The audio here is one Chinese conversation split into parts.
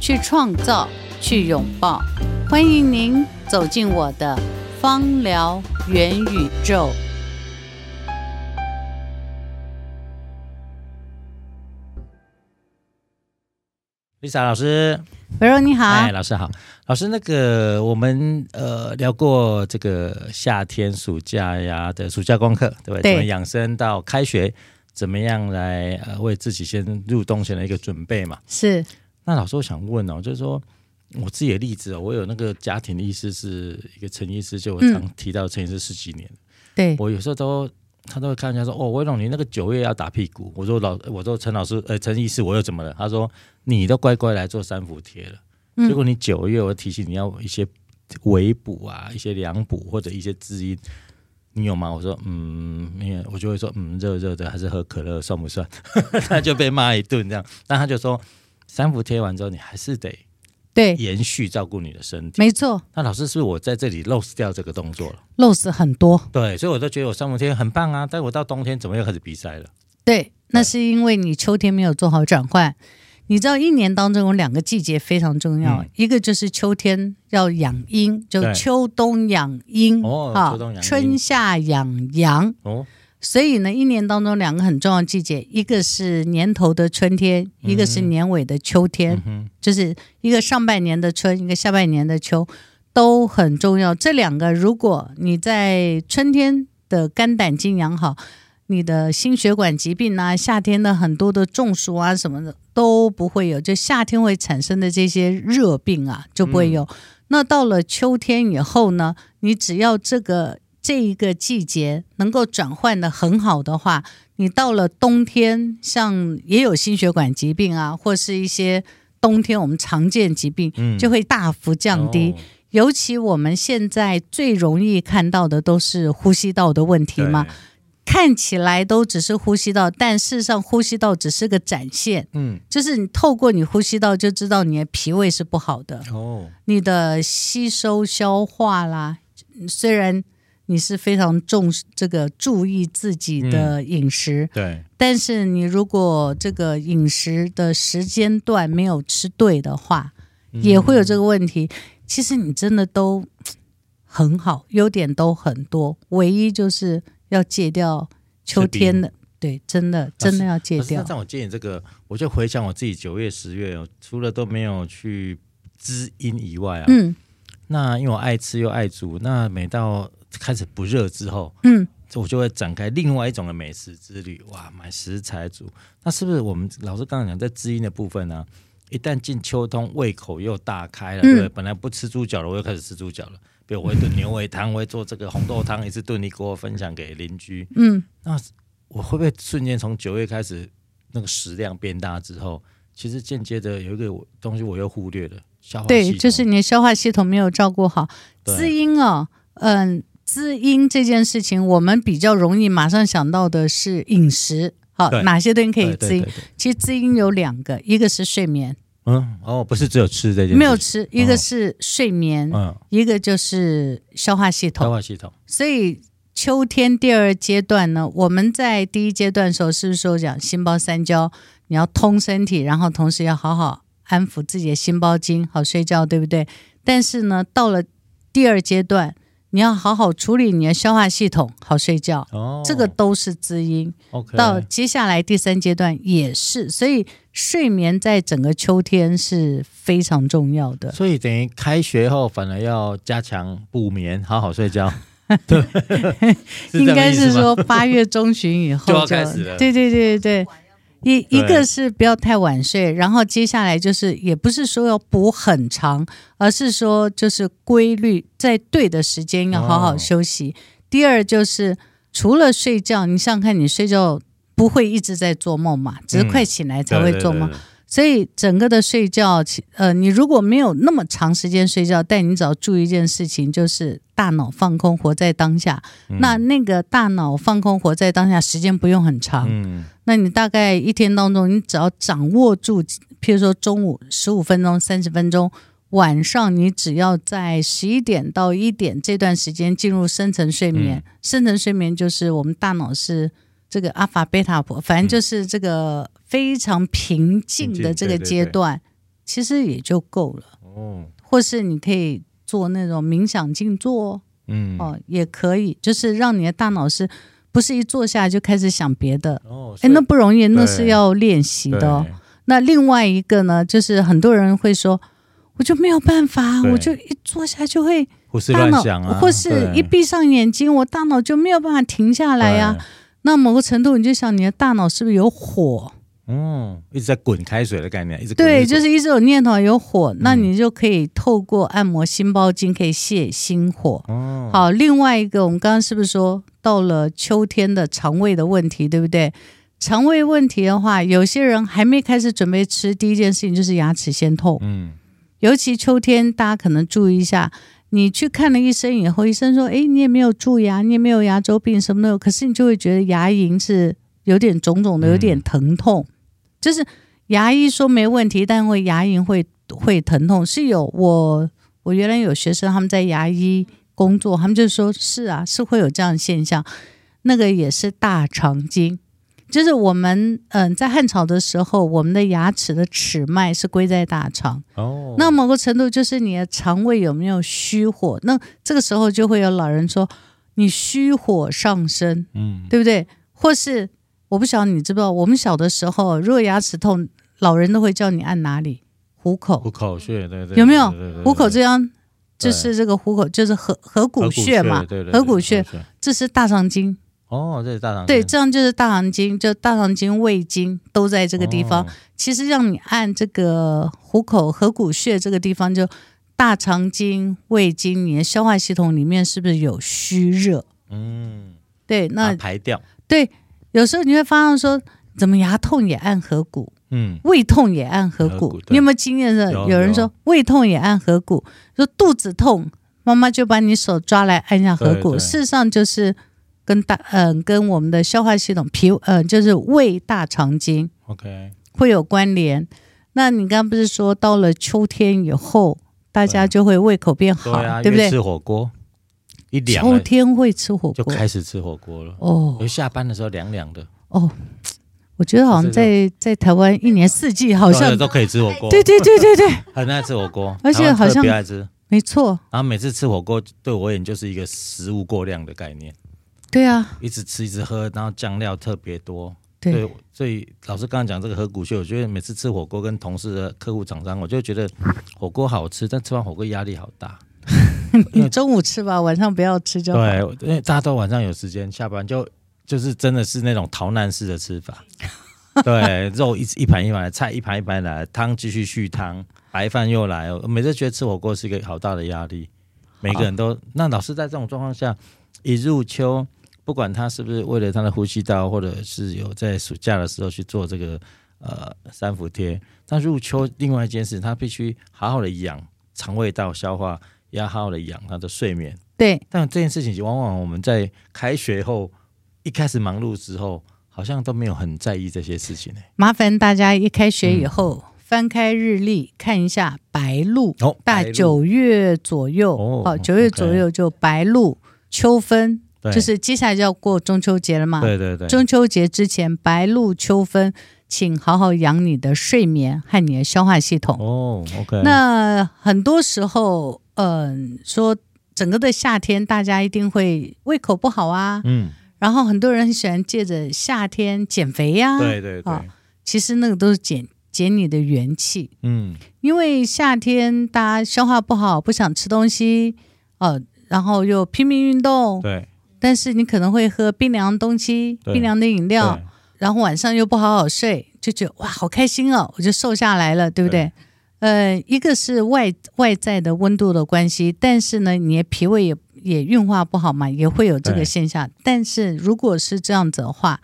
去创造、去拥抱。欢迎您走进我的芳疗元宇宙。Lisa 老师，维柔你好，哎，老师好，老师，那个我们呃聊过这个夏天暑假呀的暑假功课，对不对？从养生到开学，怎么样来呃为自己先入冬前的一个准备嘛？是。那老师，我想问哦，就是说我自己的例子哦，我有那个家庭的医师是一个陈医师，就我常提到陈医师十几年，对我有时候都。他都会看人家说哦，威龙你那个九月要打屁股。我说老，我说陈老师，呃，陈医师，我又怎么了？他说你都乖乖来做三伏贴了。结果你九月，我提醒你要一些围补啊，一些凉补或者一些滋阴，你有吗？我说嗯，没有。我就会说嗯，热热的还是喝可乐算不算？他就被骂一顿这样。但他就说三伏贴完之后，你还是得。对，延续照顾你的身体，没错。那老师是不是我在这里 lose 掉这个动作了？lose 很多。对，所以我都觉得我三伏贴很棒啊。但我到冬天怎么又开始鼻塞了？对，那是因为你秋天没有做好转换。你知道一年当中有两个季节非常重要，嗯、一个就是秋天要养阴，就秋冬养阴哦，春夏养阳哦。所以呢，一年当中两个很重要的季节，一个是年头的春天，一个是年尾的秋天，嗯、就是一个上半年的春，一个下半年的秋，都很重要。这两个，如果你在春天的肝胆经养好，你的心血管疾病啊，夏天的很多的中暑啊什么的都不会有，就夏天会产生的这些热病啊就不会有。嗯、那到了秋天以后呢，你只要这个。这一个季节能够转换的很好的话，你到了冬天，像也有心血管疾病啊，或是一些冬天我们常见疾病，就会大幅降低。嗯哦、尤其我们现在最容易看到的都是呼吸道的问题嘛，看起来都只是呼吸道，但事实上呼吸道只是个展现。嗯，就是你透过你呼吸道就知道你的脾胃是不好的哦，你的吸收消化啦，虽然。你是非常重视这个注意自己的饮食，嗯，对。但是你如果这个饮食的时间段没有吃对的话，嗯，也会有这个问题。其实你真的都很好，优点都很多，唯一就是要戒掉秋天的，对，真的真的要戒掉。那我建议这个，我就回想我自己九月、十月，除了都没有去滋阴以外啊，嗯，那因为我爱吃又爱煮，那每到开始不热之后，嗯，我就会展开另外一种的美食之旅。哇，买食材煮，那是不是我们老师刚刚讲在滋阴的部分呢、啊？一旦进秋冬，胃口又大开了，嗯、对不对？本来不吃猪脚了，我又开始吃猪脚了。比如我会炖牛尾汤，我会做这个红豆汤，一次炖一锅分享给邻居。嗯，那我会不会瞬间从九月开始那个食量变大之后，其实间接的有一个东西我又忽略了，消化系统。对，就是你的消化系统没有照顾好，滋阴哦，嗯。滋阴这件事情，我们比较容易马上想到的是饮食。好，哪些东西可以滋阴？其实滋阴有两个，一个是睡眠。嗯，哦，不是只有吃这件事。没有吃，一个是睡眠，嗯，一个就是消化系统。消化系统。所以秋天第二阶段呢，我们在第一阶段的时候，是不是说讲心包三焦？你要通身体，然后同时要好好安抚自己的心包经，好睡觉，对不对？但是呢，到了第二阶段。你要好好处理你的消化系统，好睡觉。哦，这个都是滋阴。OK，到接下来第三阶段也是，所以睡眠在整个秋天是非常重要的。所以等于开学后反而要加强补眠，好好睡觉。对，应该是说八月中旬以后就，开始了。对对对对。一一个是不要太晚睡，然后接下来就是也不是说要补很长，而是说就是规律在对的时间要好好休息。哦、第二就是除了睡觉，你想想看，你睡觉不会一直在做梦嘛，只是快醒来才会做梦。嗯对对对对所以整个的睡觉，呃，你如果没有那么长时间睡觉，但你只要注意一件事情，就是大脑放空，活在当下。嗯、那那个大脑放空，活在当下，时间不用很长。嗯，那你大概一天当中，你只要掌握住，譬如说中午十五分钟、三十分钟，晚上你只要在十一点到一点这段时间进入深层睡眠。嗯、深层睡眠就是我们大脑是。这个阿法贝塔波，反正就是这个非常平静的这个阶段，嗯、其实也就够了。哦，或是你可以做那种冥想静坐，嗯，哦，也可以，就是让你的大脑是不是一坐下来就开始想别的？哦，哎，那不容易，那是要练习的、哦。那另外一个呢，就是很多人会说，我就没有办法，我就一坐下就会大脑，啊、或是一闭上眼睛，我大脑就没有办法停下来呀、啊。那某个程度，你就想你的大脑是不是有火？嗯，一直在滚开水的概念，一直对，就是一直有念头有火，嗯、那你就可以透过按摩心包经可以泻心火。哦，好，另外一个，我们刚刚是不是说到了秋天的肠胃的问题，对不对？肠胃问题的话，有些人还没开始准备吃，第一件事情就是牙齿先痛。嗯，尤其秋天，大家可能注意一下。你去看了医生以后，医生说：“哎，你也没有蛀牙，你也没有牙周病，什么都有。可是你就会觉得牙龈是有点肿肿的，有点疼痛。嗯、就是牙医说没问题，但会牙龈会会疼痛。是有我我原来有学生他们在牙医工作，他们就说是啊，是会有这样的现象。那个也是大肠经。”就是我们嗯、呃，在汉朝的时候，我们的牙齿的齿脉是归在大肠。哦，那某个程度就是你的肠胃有没有虚火？那这个时候就会有老人说你虚火上升，嗯，对不对？或是我不晓得你知不知道，我们小的时候，如果牙齿痛，老人都会叫你按哪里？虎口，虎口穴，对对，有没有？虎口这样就是这个虎口，就是合合谷穴嘛，合谷穴，这是大肠经。哦，这是大肠。对，这样就是大肠经，就大肠经、胃经都在这个地方。哦、其实让你按这个虎口合谷穴这个地方，就大肠经、胃经，你的消化系统里面是不是有虚热？嗯，对，那排掉。对，有时候你会发现说，怎么牙痛也按合谷，嗯，胃痛也按合谷。你有没有经验的？有，人说胃痛也按合谷，说肚子痛，妈妈就把你手抓来按一下合谷。事实上就是。跟大嗯、呃，跟我们的消化系统、脾嗯、呃，就是胃大肠经，OK，会有关联。那你刚刚不是说到了秋天以后，大家就会胃口变好，对，啊、对不对？吃火锅，一凉，秋天会吃火锅，就开始吃火锅了。哦，因为下班的时候凉凉的。哦，我觉得好像在在台湾一年四季好像都可以吃火锅。对对对对对，很爱吃火锅，而且好像爱吃，没错。然后每次吃火锅对我而言就是一个食物过量的概念。对啊，一直吃一直喝，然后酱料特别多。对，所以，所以老师刚刚讲这个合谷穴，我觉得每次吃火锅跟同事的客户厂商，我就觉得火锅好吃，但吃完火锅压力好大。你中午吃吧，晚上不要吃就好。对，因为大家都晚上有时间，下班就就是真的是那种逃难式的吃法。对，肉一一盘一盘来，菜一盘一盘来，汤继续续汤，白饭又来。我每次觉得吃火锅是一个好大的压力，每个人都。那老师在这种状况下，一入秋。不管他是不是为了他的呼吸道，或者是有在暑假的时候去做这个呃三伏贴，但入秋另外一件事，他必须好好的养肠胃道消化，也要好好的养他的睡眠。对，但这件事情往往我们在开学后一开始忙碌之后，好像都没有很在意这些事情呢。麻烦大家一开学以后、嗯、翻开日历看一下白露，哦，大九月左右哦，九月左右就白露，秋分。对就是接下来就要过中秋节了嘛？对对对。中秋节之前，白露秋分，请好好养你的睡眠和你的消化系统。哦，OK。那很多时候，嗯、呃，说整个的夏天，大家一定会胃口不好啊。嗯。然后很多人很喜欢借着夏天减肥呀、啊。对对对。其实那个都是减减你的元气。嗯。因为夏天大家消化不好，不想吃东西，呃，然后又拼命运动。对。但是你可能会喝冰凉东西、冰凉的饮料，然后晚上又不好好睡，就觉得哇，好开心哦，我就瘦下来了，对不对？对呃，一个是外外在的温度的关系，但是呢，你的脾胃也也运化不好嘛，也会有这个现象。但是如果是这样子的话，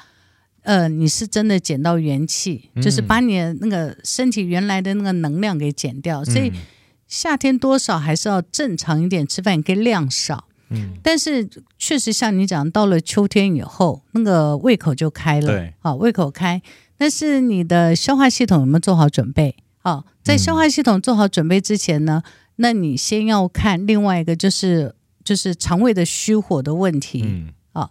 呃，你是真的减到元气，嗯、就是把你的那个身体原来的那个能量给减掉。所以夏天多少还是要正常一点吃饭，跟量少。嗯，但是确实像你讲，到了秋天以后，那个胃口就开了。对，好，胃口开，但是你的消化系统有没有做好准备？好，在消化系统做好准备之前呢，嗯、那你先要看另外一个，就是就是肠胃的虚火的问题。嗯，啊，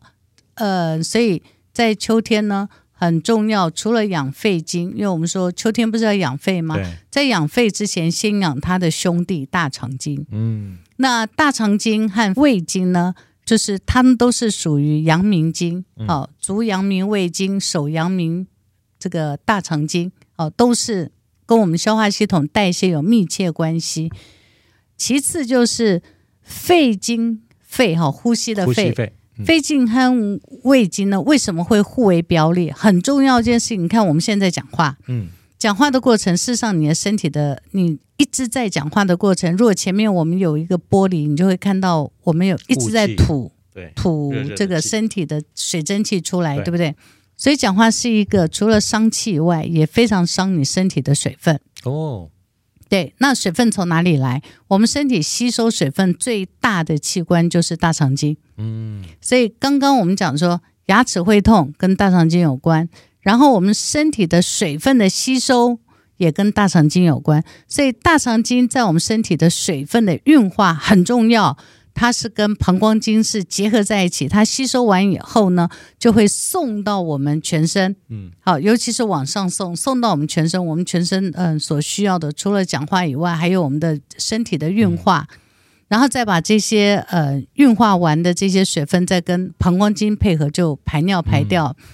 呃，所以在秋天呢很重要，除了养肺经，因为我们说秋天不是要养肺吗？在养肺之前，先养他的兄弟大肠经。嗯，那大肠经和胃经呢，就是他们都是属于阳明经。好，足阳明胃经，手阳明这个大肠经，哦，都是。跟我们消化系统代谢有密切关系。其次就是肺经，肺哈，呼吸的肺，肺，经和胃经呢，为什么会互为表里？很重要一件事情。你看我们现在讲话，嗯，讲话的过程，事实上你的身体的，你一直在讲话的过程。如果前面我们有一个玻璃，你就会看到我们有一直在吐，对，吐这个身体的水蒸气出来，对，对不对？所以讲话是一个除了伤气以外，也非常伤你身体的水分。哦，对，那水分从哪里来？我们身体吸收水分最大的器官就是大肠经。嗯，所以刚刚我们讲说牙齿会痛跟大肠经有关，然后我们身体的水分的吸收也跟大肠经有关，所以大肠经在我们身体的水分的运化很重要。它是跟膀胱经是结合在一起，它吸收完以后呢，就会送到我们全身。嗯，好，尤其是往上送，送到我们全身。我们全身嗯、呃、所需要的，除了讲话以外，还有我们的身体的运化，嗯、然后再把这些呃运化完的这些水分，再跟膀胱经配合，就排尿排掉。嗯、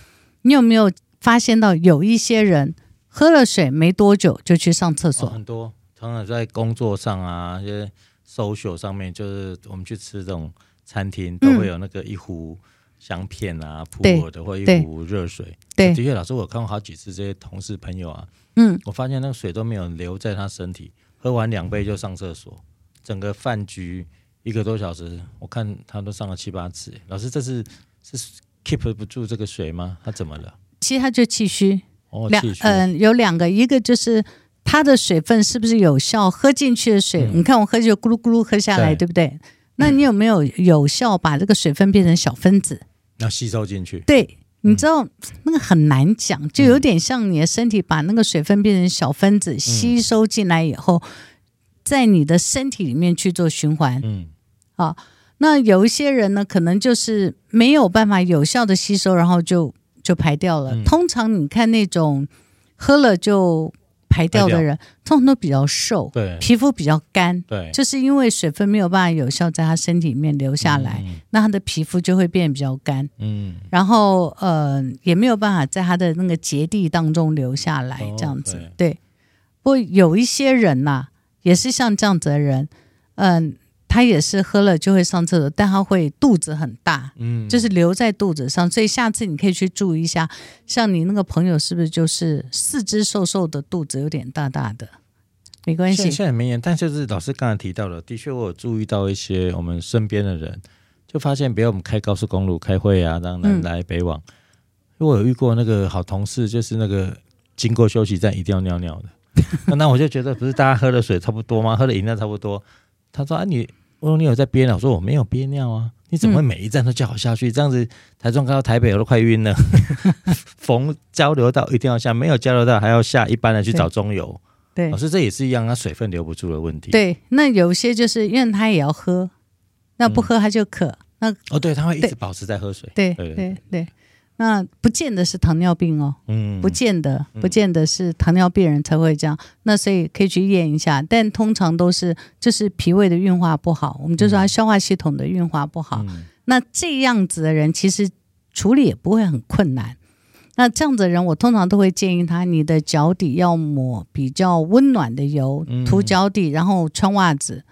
你有没有发现到有一些人喝了水没多久就去上厕所？哦、很多，常常在工作上啊，些。Social 上面就是我们去吃这种餐厅，都会有那个一壶香片啊，普洱的或一壶热水。对，的确，老师我看过好几次这些同事朋友啊，嗯，我发现那个水都没有留在他身体，喝完两杯就上厕所，整个饭局一个多小时，我看他都上了七八次。老师，这是是 keep 不住这个水吗？他怎么了？其实他就气虚。哦，两嗯，有两个，一个就是。它的水分是不是有效？喝进去的水，嗯、你看我喝就咕噜咕噜喝下来，对，对不对？那你有没有有效把这个水分变成小分子？要吸收进去。对，你知道、嗯、那个很难讲，就有点像你的身体把那个水分变成小分子，嗯、吸收进来以后，在你的身体里面去做循环。嗯，好，那有一些人呢，可能就是没有办法有效的吸收，然后就就排掉了。嗯、通常你看那种喝了就。排掉的人通常都比较瘦，对，皮肤比较干，对，就是因为水分没有办法有效在他身体里面留下来，嗯、那他的皮肤就会变比较干，嗯，然后呃也没有办法在他的那个结缔当中留下来，这样子，哦、对，对。不过有一些人呐、啊，也是像这样子的人，嗯、呃。他也是喝了就会上厕所，但他会肚子很大，嗯，就是留在肚子上，所以下次你可以去注意一下，像你那个朋友是不是就是四肢瘦瘦的，肚子有点大大的？没关系，现在没严，但就是老师刚才提到了，的确我有注意到一些我们身边的人，就发现，比如我们开高速公路开会啊，让南来北往，因为、嗯、我有遇过那个好同事，就是那个经过休息站一定要尿尿的，那我就觉得不是大家喝的水差不多吗？喝的饮料差不多，他说啊你。我说你有在憋尿？我说我没有憋尿啊！你怎么会每一站都叫我下去？嗯、这样子台中开到台北我都快晕了。逢交流道一定要下，没有交流道还要下，一般的去找中油。对，老师这也是一样，它水分留不住的问题。对，那有些就是因为他也要喝，那不喝他就渴。嗯、那哦，对，他会一直保持在喝水。对，对，对。那不见得是糖尿病哦，嗯，不见得，不见得是糖尿病人才会这样。那所以可以去验一下，但通常都是就是脾胃的运化不好，我们就说他消化系统的运化不好。嗯、那这样子的人其实处理也不会很困难。那这样子的人，我通常都会建议他，你的脚底要抹比较温暖的油，涂脚底，然后穿袜子。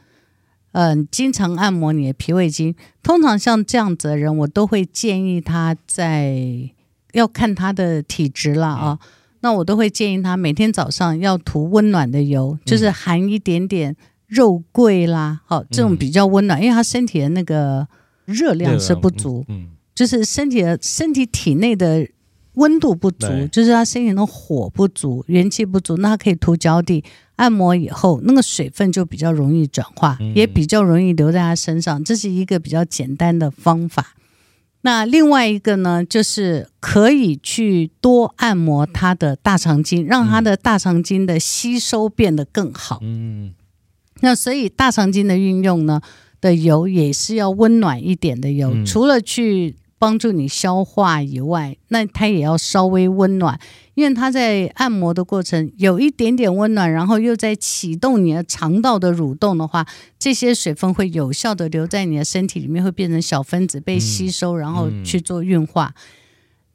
嗯，经常按摩你的脾胃经。通常像这样子的人，我都会建议他在要看他的体质了啊。那我都会建议他每天早上要涂温暖的油，就是含一点点肉桂啦，好这种比较温暖，因为他身体的那个热量是不足，就是身体的身体体内的温度不足，就是他身体的火不足，元气不足，那他可以涂脚底。按摩以后，那个水分就比较容易转化，嗯、也比较容易留在他身上。这是一个比较简单的方法。那另外一个呢，就是可以去多按摩他的大肠经，让他的大肠经的吸收变得更好。嗯，那所以大肠经的运用呢，的油也是要温暖一点的油，嗯、除了去。帮助你消化以外，那它也要稍微温暖，因为它在按摩的过程有一点点温暖，然后又在启动你的肠道的蠕动的话，这些水分会有效的留在你的身体里面，会变成小分子被吸收，然后去做运化。嗯嗯、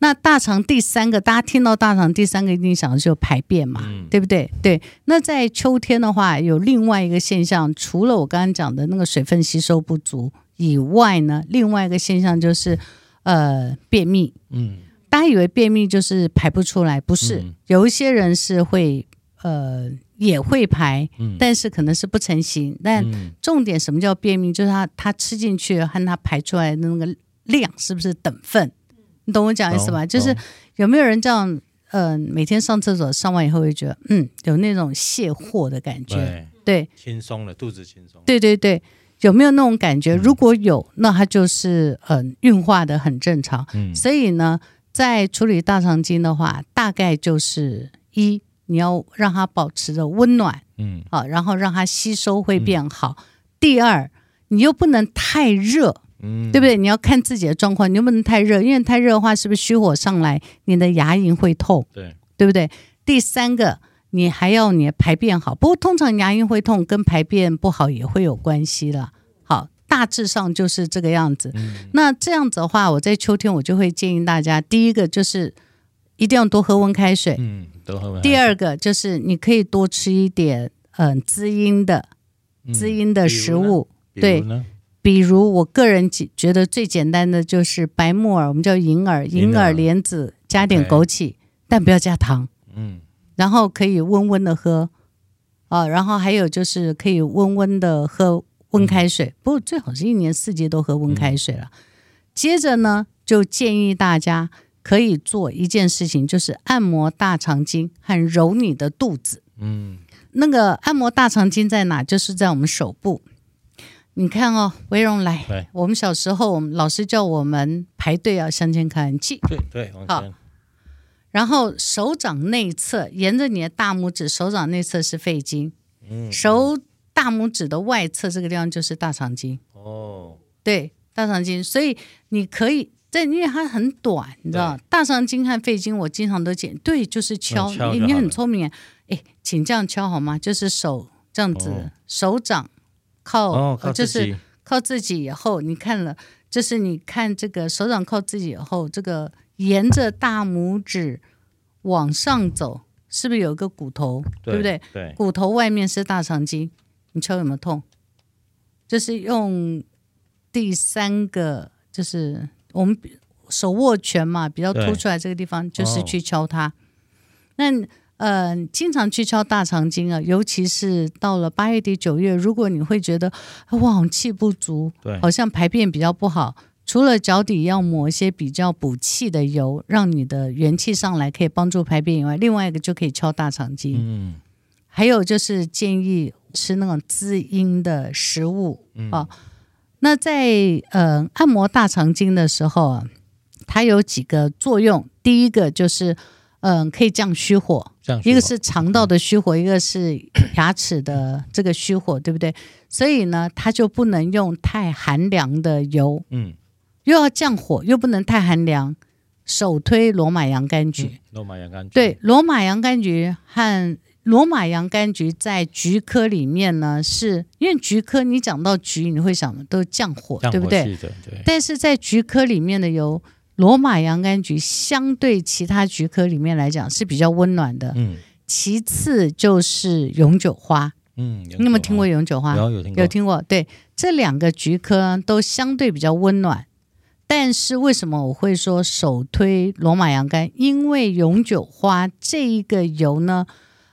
那大肠第三个，大家听到大肠第三个一定想的就是排便嘛，嗯、对不对？对。那在秋天的话，有另外一个现象，除了我刚刚讲的那个水分吸收不足以外呢，另外一个现象就是。呃，便秘，嗯，大家以为便秘就是排不出来，不是，嗯、有一些人是会，呃，也会排，嗯、但是可能是不成形。但重点什么叫便秘？就是他他吃进去和他排出来的那个量是不是等份？你懂我讲意思吧？就是有没有人这样，呃，每天上厕所上完以后会觉得，嗯，有那种卸货的感觉，对，轻松了，肚子轻松，对对对。有没有那种感觉？如果有，那它就是嗯运化的很正常。嗯，所以呢，在处理大肠经的话，大概就是一，你要让它保持着温暖，嗯，好，然后让它吸收会变好。嗯、第二，你又不能太热，嗯，对不对？你要看自己的状况，你又不能太热，因为太热的话，是不是虚火上来，你的牙龈会痛？对，对不对？第三个。你还要你排便好，不过通常牙龈会痛跟排便不好也会有关系了。好，大致上就是这个样子。嗯、那这样子的话，我在秋天我就会建议大家，第一个就是一定要多喝温开水。嗯，多喝温。第二个就是你可以多吃一点嗯滋阴的滋阴的食物。嗯、对，比如我个人觉得最简单的就是白木耳，我们叫银耳，银耳莲子加点枸杞但不要加糖。嗯。然后可以温温的喝，啊，然后还有就是可以温温的喝温开水，嗯、不过最好是一年四季都喝温开水了。嗯、接着呢，就建议大家可以做一件事情，就是按摩大肠经和揉你的肚子。嗯，那个按摩大肠经在哪？就是在我们手部。你看哦，维荣来，我们小时候，我们老师叫我们排队要向前看齐。对对，好。然后手掌内侧，沿着你的大拇指，手掌内侧是肺经，嗯，手大拇指的外侧这个地方就是大肠经。哦，对，大肠经，所以你可以，但因为它很短，你知道，大肠经和肺经我经常都剪，对，就是敲，你你很聪明，哎，请这样敲好吗？就是手这样子，哦、手掌靠，哦、靠就是靠自己以后，你看了，就是你看这个手掌靠自己以后，这个。沿着大拇指往上走，是不是有一个骨头？对，对不对？对，骨头外面是大肠经，你敲有没有痛？就是用第三个，就是我们手握拳嘛，比较凸出来这个地方，就是去敲它。哦、那呃，经常去敲大肠经啊，尤其是到了八月底九月，如果你会觉得哇气不足，对，好像排便比较不好。除了脚底要抹一些比较补气的油，让你的元气上来，可以帮助排便以外，另外一个就可以敲大肠经。嗯，还有就是建议吃那种滋阴的食物。嗯、哦，那在呃按摩大肠经的时候啊，它有几个作用。第一个就是嗯、呃、可以降虚火，降虚火，一个是肠道的虚火，嗯、一个是牙齿的这个虚火，对不对？所以呢，它就不能用太寒凉的油。嗯。又要降火，又不能太寒凉，首推罗马洋甘菊。嗯、罗马洋甘菊对，罗马洋甘菊和罗马洋甘菊在菊科里面呢，是因为菊科你讲到菊，你会想都降火，降火对不对？对。但是在菊科里面的有。罗马洋甘菊相对其他菊科里面来讲是比较温暖的，嗯，其次就是永久花，嗯，你有没有听过永久花？有有听过，有听过。对，这两个菊科都相对比较温暖，但是为什么我会说首推罗马洋甘？因为永久花这一个油呢，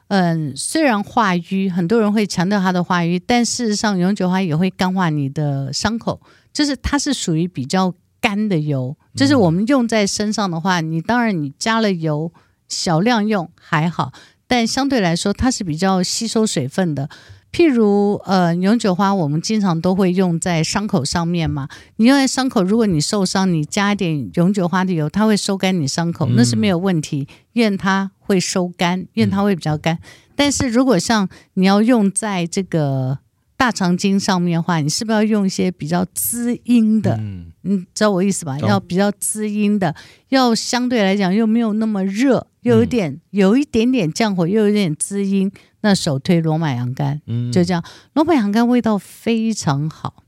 嗯，虽然化瘀，很多人会强调它的化瘀，但事实上永久花也会干化你的伤口，就是它是属于比较。干的油，就是我们用在身上的话，你当然你加了油，小量用还好，但相对来说它是比较吸收水分的。譬如呃永久花，我们经常都会用在伤口上面嘛。你用在伤口，如果你受伤，你加一点永久花的油，它会收干你伤口，那是没有问题，因为它会收干，因为它会比较干。嗯、但是如果像你要用在这个。大肠经上面的话，你是不是要用一些比较滋阴的？嗯，你知道我意思吧？要比较滋阴的，要相对来讲又没有那么热，又有点、嗯、有一点点降火，又有点滋阴。那首推罗马洋甘，嗯，就这样。罗马洋甘味道非常好。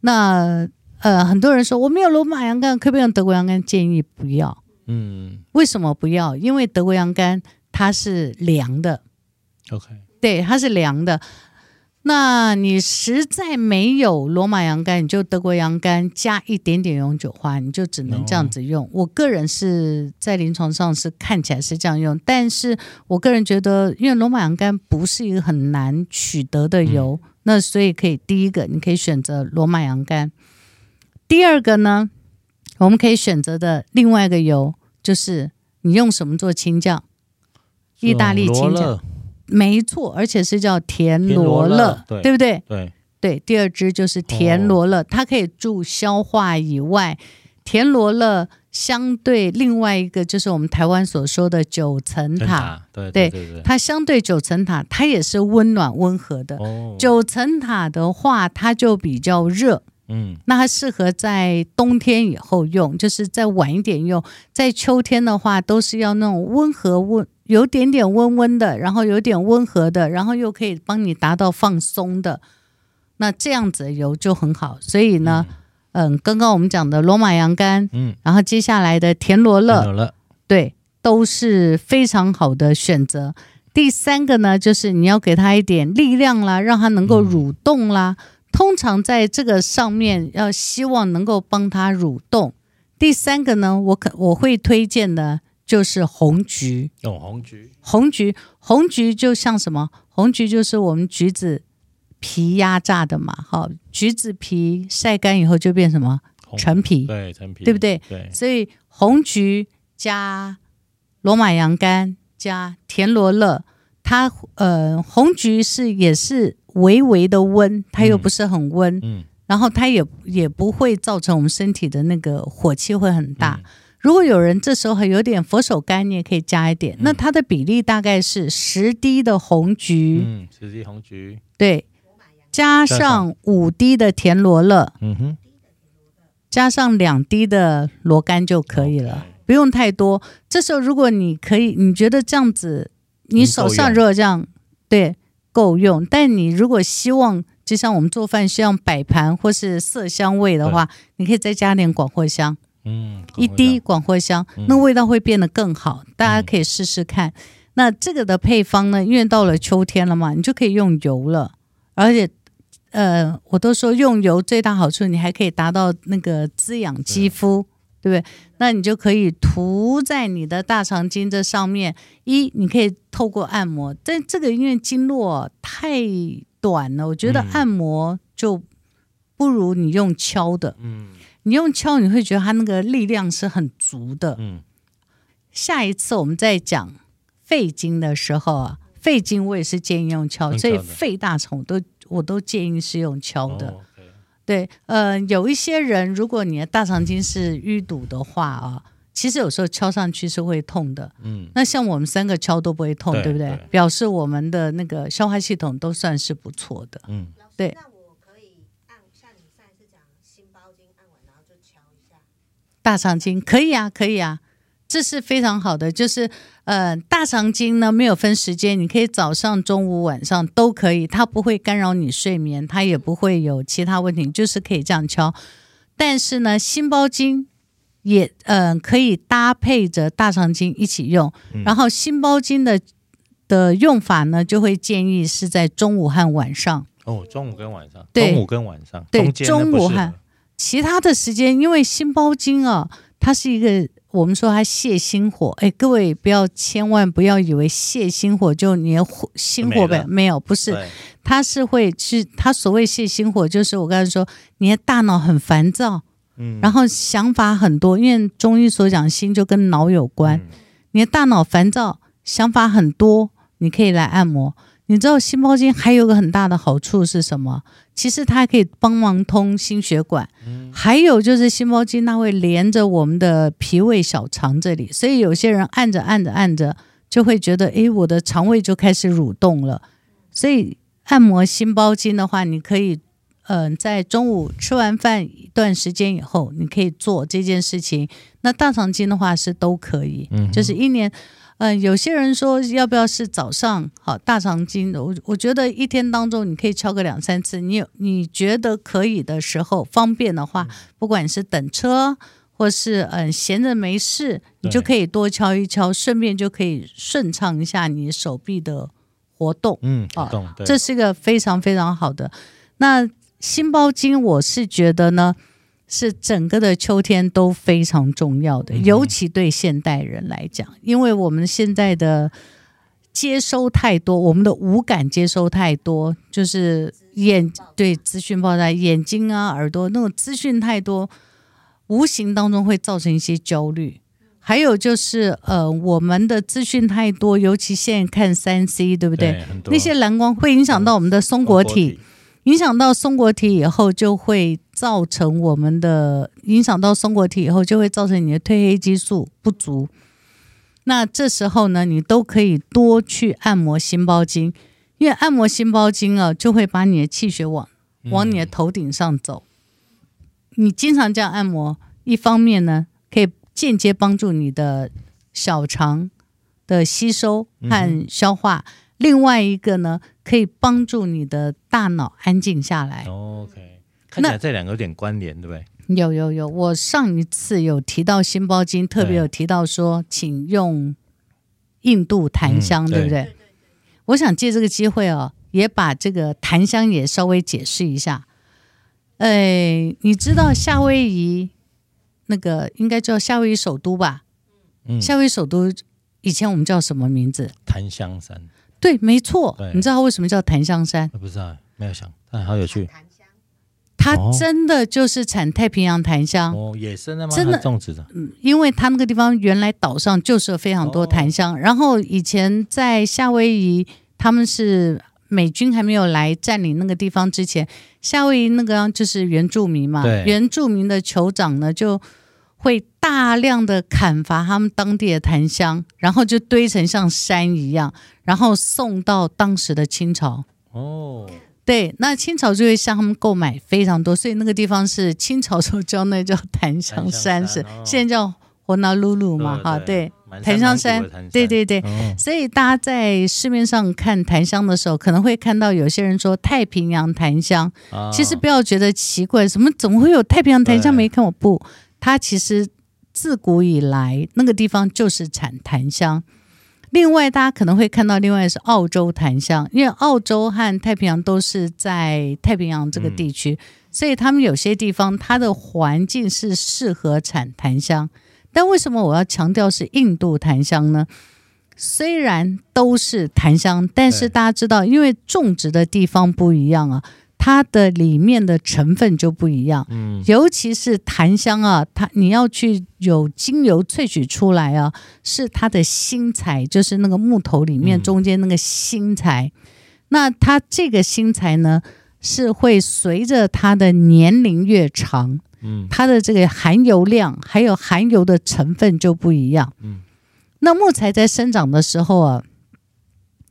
那呃，很多人说我没有罗马洋甘，可不可以用德国洋甘？建议不要。嗯，为什么不要？因为德国洋甘它是凉的。OK，对，它是凉的。那你实在没有罗马洋甘，你就德国洋甘加一点点永久花，你就只能这样子用。我个人是在临床上是看起来是这样用，但是我个人觉得，因为罗马洋甘不是一个很难取得的油，嗯、那所以可以第一个你可以选择罗马洋甘，第二个呢，我们可以选择的另外一个油就是你用什么做青酱？意大利青酱。没错，而且是叫田螺乐，对，对不对？对对，第二支就是田螺乐，哦、它可以助消化以外，田螺乐相对另外一个就是我们台湾所说的九层塔，对对对，对，它相对九层塔，它也是温暖温和的。哦、九层塔的话，它就比较热。嗯，那它适合在冬天以后用，就是再晚一点用。在秋天的话，都是要那种温和温，有点点温温的，然后有点温和的，然后又可以帮你达到放松的。那这样子的油就很好。所以呢，嗯，嗯，刚刚我们讲的罗马洋甘，嗯，然后接下来的田螺乐，对，都是非常好的选择。第三个呢，就是你要给它一点力量啦，让它能够蠕动啦。嗯通常在这个上面要希望能够帮它蠕动。第三个呢，我可我会推荐的就是红橘。哦，红橘，红橘，红橘就像什么？红橘就是我们橘子皮压榨的嘛。好，橘子皮晒干以后就变什么？陈皮。对，陈皮，对不对？对。所以红橘加罗马洋甘加田螺乐，它呃红橘是也是。微微的温，它又不是很温，嗯，然后它也也不会造成我们身体的那个火气会很大。嗯、如果有人这时候还有点佛手柑，你也可以加一点。嗯、那它的比例大概是十滴的红橘，嗯，十滴红橘，对，加上五滴的田螺乐，嗯哼，加上两滴的罗干就可以了不用太多。这时候如果你可以，你觉得这样子，你手上如果这样，对。够用，但你如果希望，就像我们做饭需要摆盘或是色香味的话，你可以再加点广藿香，嗯，一滴广藿香，嗯、那味道会变得更好。大家可以试试看。嗯、那这个的配方呢，因为到了秋天了嘛，你就可以用油了，而且，呃，我都说用油最大好处，你还可以达到那个滋养肌肤。对不对？那你就可以涂在你的大肠经这上面。一，你可以透过按摩，但这个因为经络太短了，我觉得按摩就不如你用敲的。嗯，你用敲你会觉得它那个力量是很足的。嗯，下一次我们再讲肺经的时候啊，肺经我也是建议用敲，所以肺大肠我都我都建议是用敲的。哦对，呃，有一些人，如果你的大肠经是淤堵的话啊，其实有时候敲上去是会痛的。嗯，那像我们三个敲都不会痛，对，对不对？对，表示我们的那个消化系统都算是不错的。嗯，对。那我可以按，像你上次讲心包经按完然后就敲一下。大肠经可以啊，可以啊。这是非常好的，就是呃，大肠经呢没有分时间，你可以早上、中午、晚上都可以，它不会干扰你睡眠，它也不会有其他问题，就是可以这样敲。但是呢，心包经也嗯、呃、可以搭配着大肠经一起用，嗯、然后心包经的的用法呢，就会建议是在中午和晚上。哦，中午跟晚上，中午跟晚上，对，中午和其他的时间，因为心包经啊，它是一个。我们说它泻心火，哎，各位不要千万不要以为泻心火就你心火呗，没有，不是，它是会是它所谓泻心火，就是我刚才说你的大脑很烦躁，嗯，然后想法很多，因为中医所讲心就跟脑有关，你的大脑烦躁，想法很多，你可以来按摩。你知道心包经还有个很大的好处是什么？其实它还可以帮忙通心血管，嗯、还有就是心包经它会连着我们的脾胃小肠这里，所以有些人按着按着按着就会觉得，诶，我的肠胃就开始蠕动了。所以按摩心包经的话，你可以，嗯、呃，在中午吃完饭一段时间以后，你可以做这件事情。那大肠经的话是都可以，嗯、就是一年。嗯、呃，有些人说要不要是早上好大肠经的？我我觉得一天当中你可以敲个两三次，你有你觉得可以的时候，方便的话，不管是等车或是嗯、呃、闲着没事，你就可以多敲一敲，顺便就可以顺畅一下你手臂的活动。嗯，活动，这是一个非常非常好的。那心包经，我是觉得呢。是整个的秋天都非常重要的，尤其对现代人来讲，因为我们现在的接收太多，我们的五感接收太多，就是眼对资讯爆炸，眼睛啊、耳朵那种资讯太多，无形当中会造成一些焦虑。还有就是呃，我们的资讯太多，尤其现在看三 C，对不对？对，那些蓝光会影响到我们的松果体。影响到松果体以后，就会造成我们的影响到松果体以后，就会造成你的褪黑激素不足。那这时候呢，你都可以多去按摩心包经，因为按摩心包经啊，就会把你的气血往往你的头顶上走。你经常这样按摩，一方面呢，可以间接帮助你的小肠的吸收和消化。另外一个呢，可以帮助你的大脑安静下来。OK，看起来这两个有点关联，对不对？有有有，我上一次有提到心包经，特别有提到说，请用印度檀香，对不对？我想借这个机会哦，也把这个檀香也稍微解释一下。哎，你知道夏威夷那个应该叫夏威夷首都吧？嗯，夏威夷首都以前我们叫什么名字？檀香山。对，没错。对你知道为什么叫檀香山？不知道，没有想，但好有趣。它真的就是产太平洋檀香哦，野生的吗？真的种植的。嗯，因为它那个地方原来岛上就是有非常多檀香，哦、然后以前在夏威夷，他们是美军还没有来占领那个地方之前，夏威夷那个就是原住民嘛，对原住民的酋长呢就。会大量的砍伐他们当地的檀香，然后就堆成像山一样，然后送到当时的清朝。哦，对，那清朝就会向他们购买非常多，所以那个地方是清朝时候叫那叫檀香山，是、哦、现在叫霍纳鲁鲁嘛？哈，对，檀香山，对对对。哦、所以大家在市面上看檀香的时候，可能会看到有些人说太平洋檀香，哦、其实不要觉得奇怪，什么怎么会有太平洋檀香？没看我不。它其实自古以来那个地方就是产檀香。另外，大家可能会看到，另外是澳洲檀香，因为澳洲和太平洋都是在太平洋这个地区，嗯、所以他们有些地方它的环境是适合产檀香。但为什么我要强调是印度檀香呢？虽然都是檀香，但是大家知道，因为种植的地方不一样啊。它的里面的成分就不一样，嗯，尤其是檀香啊，它你要去有精油萃取出来啊，是它的芯材，就是那个木头里面中间那个芯材。嗯、那它这个芯材呢，是会随着它的年龄越长，嗯，它的这个含油量还有含油的成分就不一样，嗯。那木材在生长的时候啊，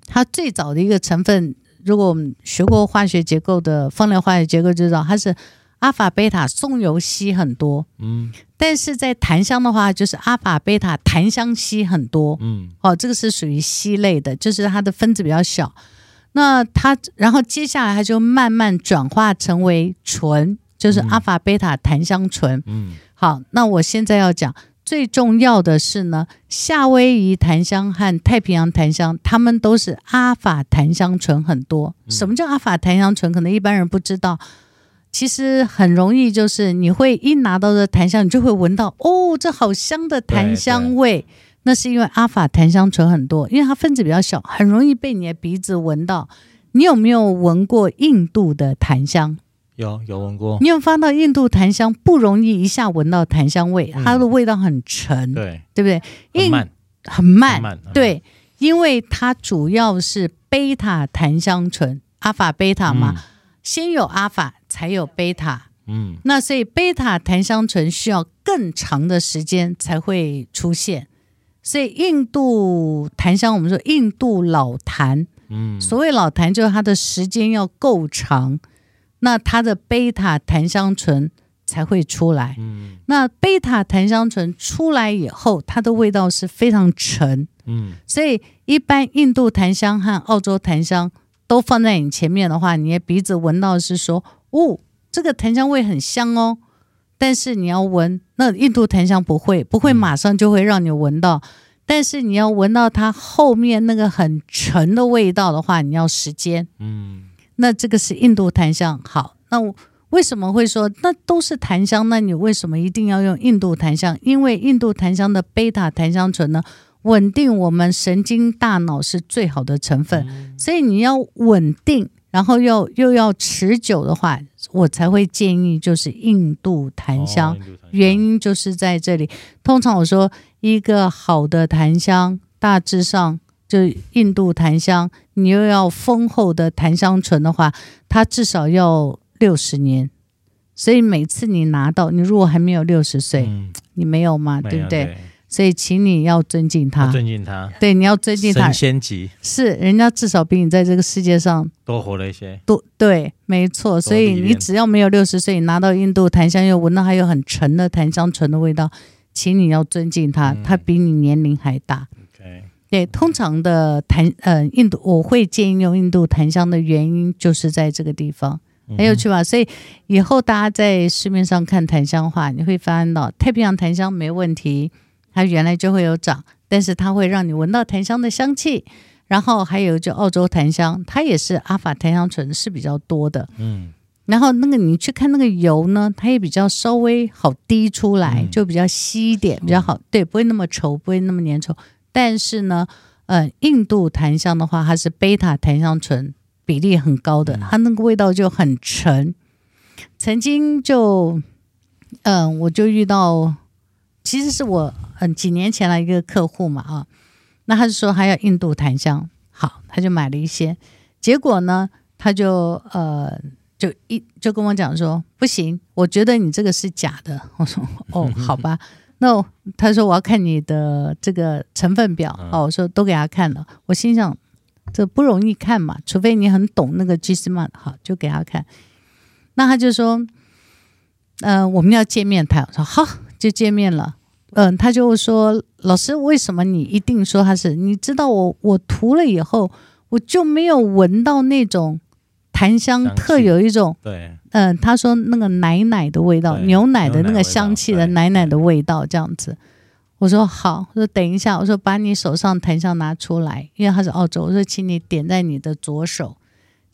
它最早的一个成分。如果我们学过化学结构的芳疗化学结构，就知道它是阿法、贝塔、松油烯很多，嗯，但是在檀香的话，就是阿法、贝塔、檀香烯很多，嗯，哦，这个是属于烯类的，就是它的分子比较小。那它，然后接下来它就慢慢转化成为醇，就是阿法、贝塔、檀香醇，嗯，好，那我现在要讲最重要的是呢，夏威夷檀香和太平洋檀香，它们都是阿法檀香醇很多。什么叫阿法檀香醇？可能一般人不知道。其实很容易，就是你会一拿到这檀香，你就会闻到哦，这好香的檀香味。那是因为阿法檀香醇很多，因为它分子比较小，很容易被你的鼻子闻到。你有没有闻过印度的檀香？有，有闻过。你有发到印度檀香不容易一下闻到檀香味，它的味道很沉，对，对不对？很慢，很慢，对，因为它主要是贝塔檀香醇，阿法贝塔嘛。先有阿法，才有贝塔，嗯，那所以贝塔檀香醇需要更长的时间才会出现，所以印度檀香，我们说印度老檀，嗯，所谓老檀就是它的时间要够长，那它的贝塔檀香醇才会出来，嗯，那贝塔檀香醇出来以后，它的味道是非常沉，嗯，所以一般印度檀香和澳洲檀香。都放在你前面的话，你的鼻子闻到是说，哦，这个檀香味很香哦。但是你要闻，那印度檀香不会，不会马上就会让你闻到。嗯、但是你要闻到它后面那个很沉的味道的话，你要时间。嗯，那这个是印度檀香。好，那我为什么会说那都是檀香？那你为什么一定要用印度檀香？因为印度檀香的贝塔檀香醇呢？稳定我们神经大脑是最好的成分，嗯、所以你要稳定，然后又又要持久的话，我才会建议就是印度檀香。哦、檀香原因就是在这里。通常我说一个好的檀香，大致上就印度檀香，你又要丰厚的檀香醇的话，它至少要六十年。所以每次你拿到，你如果还没有六十岁，嗯、你没有吗？对不对？所以，请你要尊敬他，尊敬他。对，你要尊敬他。神仙级是人家至少比你在这个世界上多活了一些。多对，没错。所以你只要没有六十岁，你拿到印度檀香，又闻到还有很沉的檀香醇的味道，请你要尊敬他，嗯、他比你年龄还大。对，通常的檀呃印度，我会建议用印度檀香的原因就是在这个地方，很有趣吧？所以以后大家在市面上看檀香的话，你会发现到太平洋檀香没问题。它原来就会有长，但是它会让你闻到檀香的香气。然后还有就澳洲檀香，它也是阿法檀香醇是比较多的。嗯，然后那个你去看那个油呢，它也比较稍微好滴出来，嗯、就比较稀一点，比较好。对，不会那么稠，不会那么粘稠。但是呢，呃，印度檀香的话，它是贝塔檀香醇比例很高的，它那个味道就很沉。曾经就，嗯、呃，我就遇到，其实是我。嗯，几年前来一个客户嘛，啊，那他就说他要印度檀香，好，他就买了一些，结果呢，他就呃，就一就跟我讲说，不行，我觉得你这个是假的。我说哦，好吧，那他说我要看你的这个成分表，哦，我说都给他看了，我心想这不容易看嘛，除非你很懂那个 GSMA，好，就给他看。那他就说，嗯、呃，我们要见面谈，我说好，就见面了。嗯，他就说：“老师，为什么你一定说他是？你知道我我涂了以后，我就没有闻到那种檀香特有一种对，嗯，他说那个奶奶的味道，牛奶的那个香气的奶奶的味道这样子。我说好，我说等一下，我说把你手上檀香拿出来，因为他是澳洲，我说请你点在你的左手。”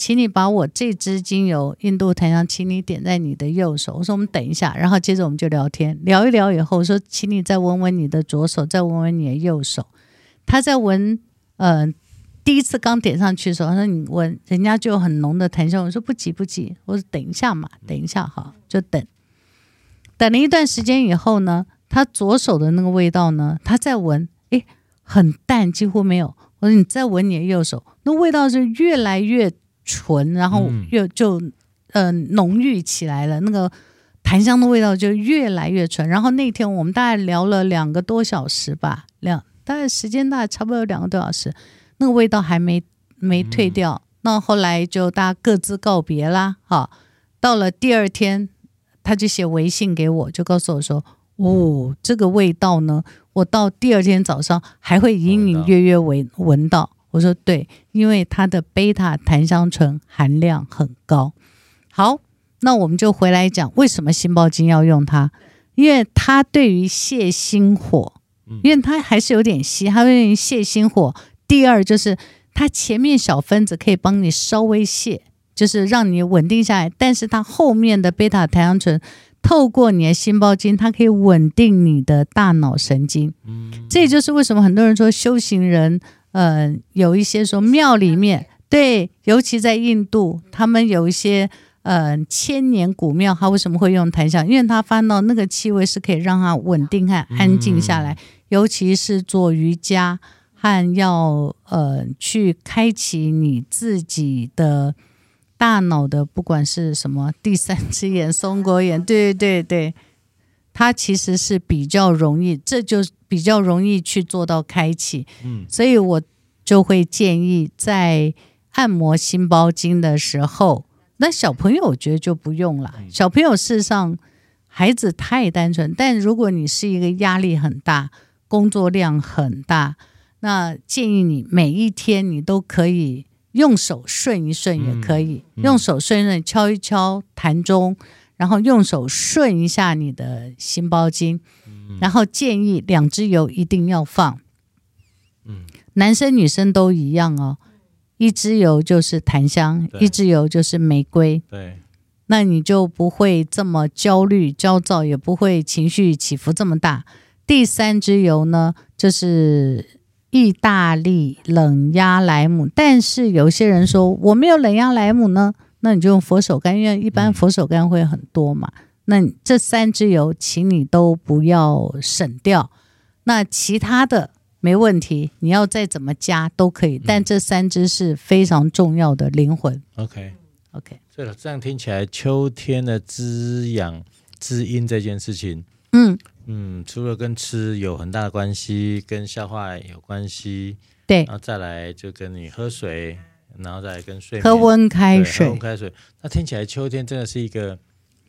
请你把我这支精油印度檀香，请你点在你的右手。我说我们等一下，然后接着我们就聊天，聊一聊以后我说，请你再闻闻你的左手，再闻闻你的右手。他在闻，呃，第一次刚点上去的时候，他说你闻，人家就有很浓的檀香。我说不急不急，我说等一下嘛，等一下哈，就等。等了一段时间以后呢，他左手的那个味道呢，他再闻，诶，很淡，几乎没有。我说你再闻你的右手，那味道是越来越。纯，然后又就呃浓郁起来了，那个檀香的味道就越来越纯。然后那天我们大概聊了两个多小时吧，两大概时间大概差不多有两个多小时，那个味道还没没退掉。那后来就大家各自告别啦。好，到了第二天，他就写微信给我，就告诉我说：“哦，这个味道呢，我到第二天早上还会隐隐约约闻闻到。”我说：“对，因为它的贝塔檀香醇含量很高。”好，那我们就回来讲为什么心包经要用它，因为它对于泻心火，因为它还是有点稀，它对于泻心火。第二就是它前面小分子可以帮你稍微卸。就是让你稳定下来，但是它后面的贝塔檀香醇透过你的心包经，它可以稳定你的大脑神经。嗯，这也就是为什么很多人说修行人，呃，有一些说庙里面，对，尤其在印度，他们有一些呃千年古庙，他为什么会用檀香？因为他翻到那个气味是可以让他稳定和安静下来，尤其是做瑜伽和要呃去开启你自己的。大脑的不管是什么第三只眼、松果眼，对 对对，它其实是比较容易，这就比较容易去做到开启。嗯，所以我就会建议在按摩心包经的时候，那小朋友我觉得就不用了。小朋友事实上孩子太单纯，但如果你是一个压力很大、工作量很大，那建议你每一天你都可以。用手顺一顺也可以，嗯嗯、用手顺一顺，敲一敲檀中，然后用手顺一下你的心包经，嗯、然后建议两支油一定要放，嗯、男生女生都一样哦，一支油就是檀香，一支油就是玫瑰，对，那你就不会这么焦虑、焦躁，也不会情绪起伏这么大。第三支油呢，就是。意大利冷压莱姆，但是有些人说我没有冷压莱姆呢，那你就用佛手柑，因为一般佛手柑会很多嘛。嗯、那这三支油，请你都不要省掉。那其他的没问题，你要再怎么加都可以，但这三支是非常重要的灵魂。OK OK，对了，这样听起来秋天的滋养滋阴这件事情，嗯。嗯，除了跟吃有很大的关系，跟消化有关系，对，然后再来就跟你喝水，然后再来跟睡眠，喝温开水，喝温开水。那听起来秋天真的是一个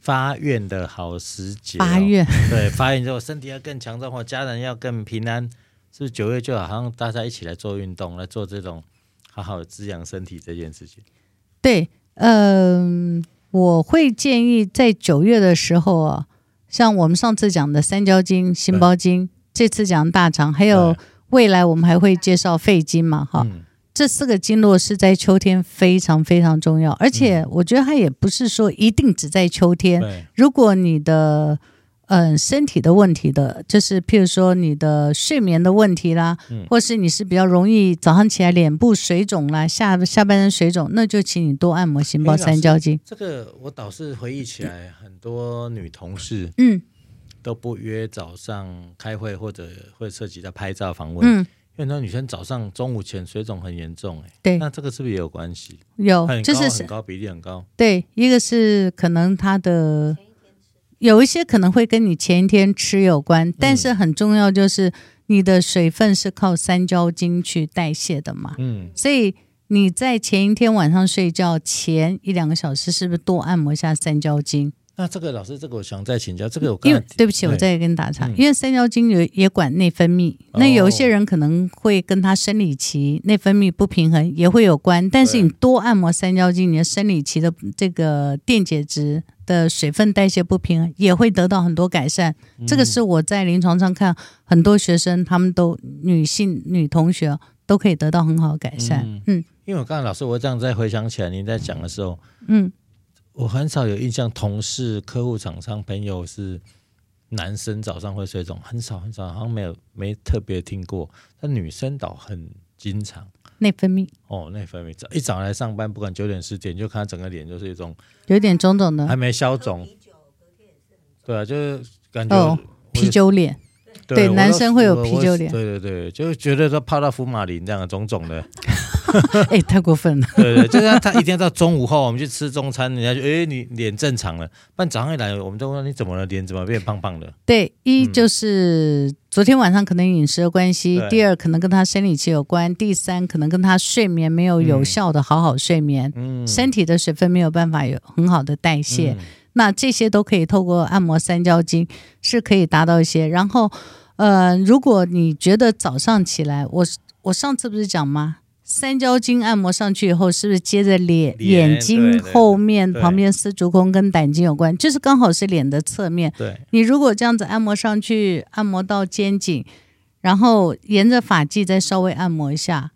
发愿的好时节，哦。发愿，对，发愿之后身体要更强壮，或家人要更平安，是不是九月就好像大家一起来做运动，来做这种好好的滋养身体这件事情？对，嗯、呃，我会建议在九月的时候啊。像我们上次讲的三焦经、心包经，这次讲大肠，还有未来我们还会介绍肺经嘛？哈、嗯，这四个经络是在秋天非常非常重要，而且我觉得它也不是说一定只在秋天。如果你的嗯，身体的问题的，就是譬如说你的睡眠的问题啦，嗯、或是你是比较容易早上起来脸部水肿啦，下下半身水肿，那就请你多按摩心包三焦经。这个我倒是回忆起来，很多女同事嗯都不约早上开会，或者会涉及到拍照访问，嗯，因为很多女生早上中午前水肿很严重，哎，对，那这个是不是也有关系？有，很高就是很高比例很高。对，一个是可能她的。有一些可能会跟你前一天吃有关，但是很重要就是你的水分是靠三焦经去代谢的嘛。嗯，所以你在前一天晚上睡觉前一两个小时，是不是多按摩一下三焦经？那这个老师，这个我想再请教，这个我因为对不起，我再跟你打岔，嗯、因为三焦经也也管内分泌，嗯、那有一些人可能会跟他生理期内分泌不平衡也会有关，但是你多按摩三焦经，你的生理期的这个电解质。的水分代谢不平衡也会得到很多改善，嗯、这个是我在临床上看很多学生，他们都女性女同学都可以得到很好的改善。嗯，嗯。因为我刚才老师我这样再回想起来，您在讲的时候，嗯，我很少有印象，同事、客户、厂商、朋友是男生早上会水肿，很少很少，好像没有没特别听过，但女生倒很经常。内分泌哦，内分泌早一早来上班，不管九点十点，就看他整个脸就是一种有点肿肿的，还没消肿。对啊，就是感觉哦，啤酒脸。对，男生会有啤酒脸。对对对，就觉得说泡到福马林这样肿肿的。哎，太过分了。对 对，就是他一定要到中午后，我们去吃中餐，人家就哎，你脸正常了。不然早上一来，我们都问你怎么了，脸怎么变胖胖的？对，一就是昨天晚上可能饮食的关系，第二可能跟他生理期有关，第三可能跟他睡眠没有有效的好好睡眠，身体的水分没有办法有很好的代谢。那这些都可以透过按摩三焦经是可以达到一些。然后，呃，如果你觉得早上起来，我我上次不是讲吗？三焦经按摩上去以后，是不是接着脸眼睛后面旁边丝竹空跟胆经有关？就是刚好是脸的侧面。对，你如果这样子按摩上去，按摩到肩颈，然后沿着发际再稍微按摩一下，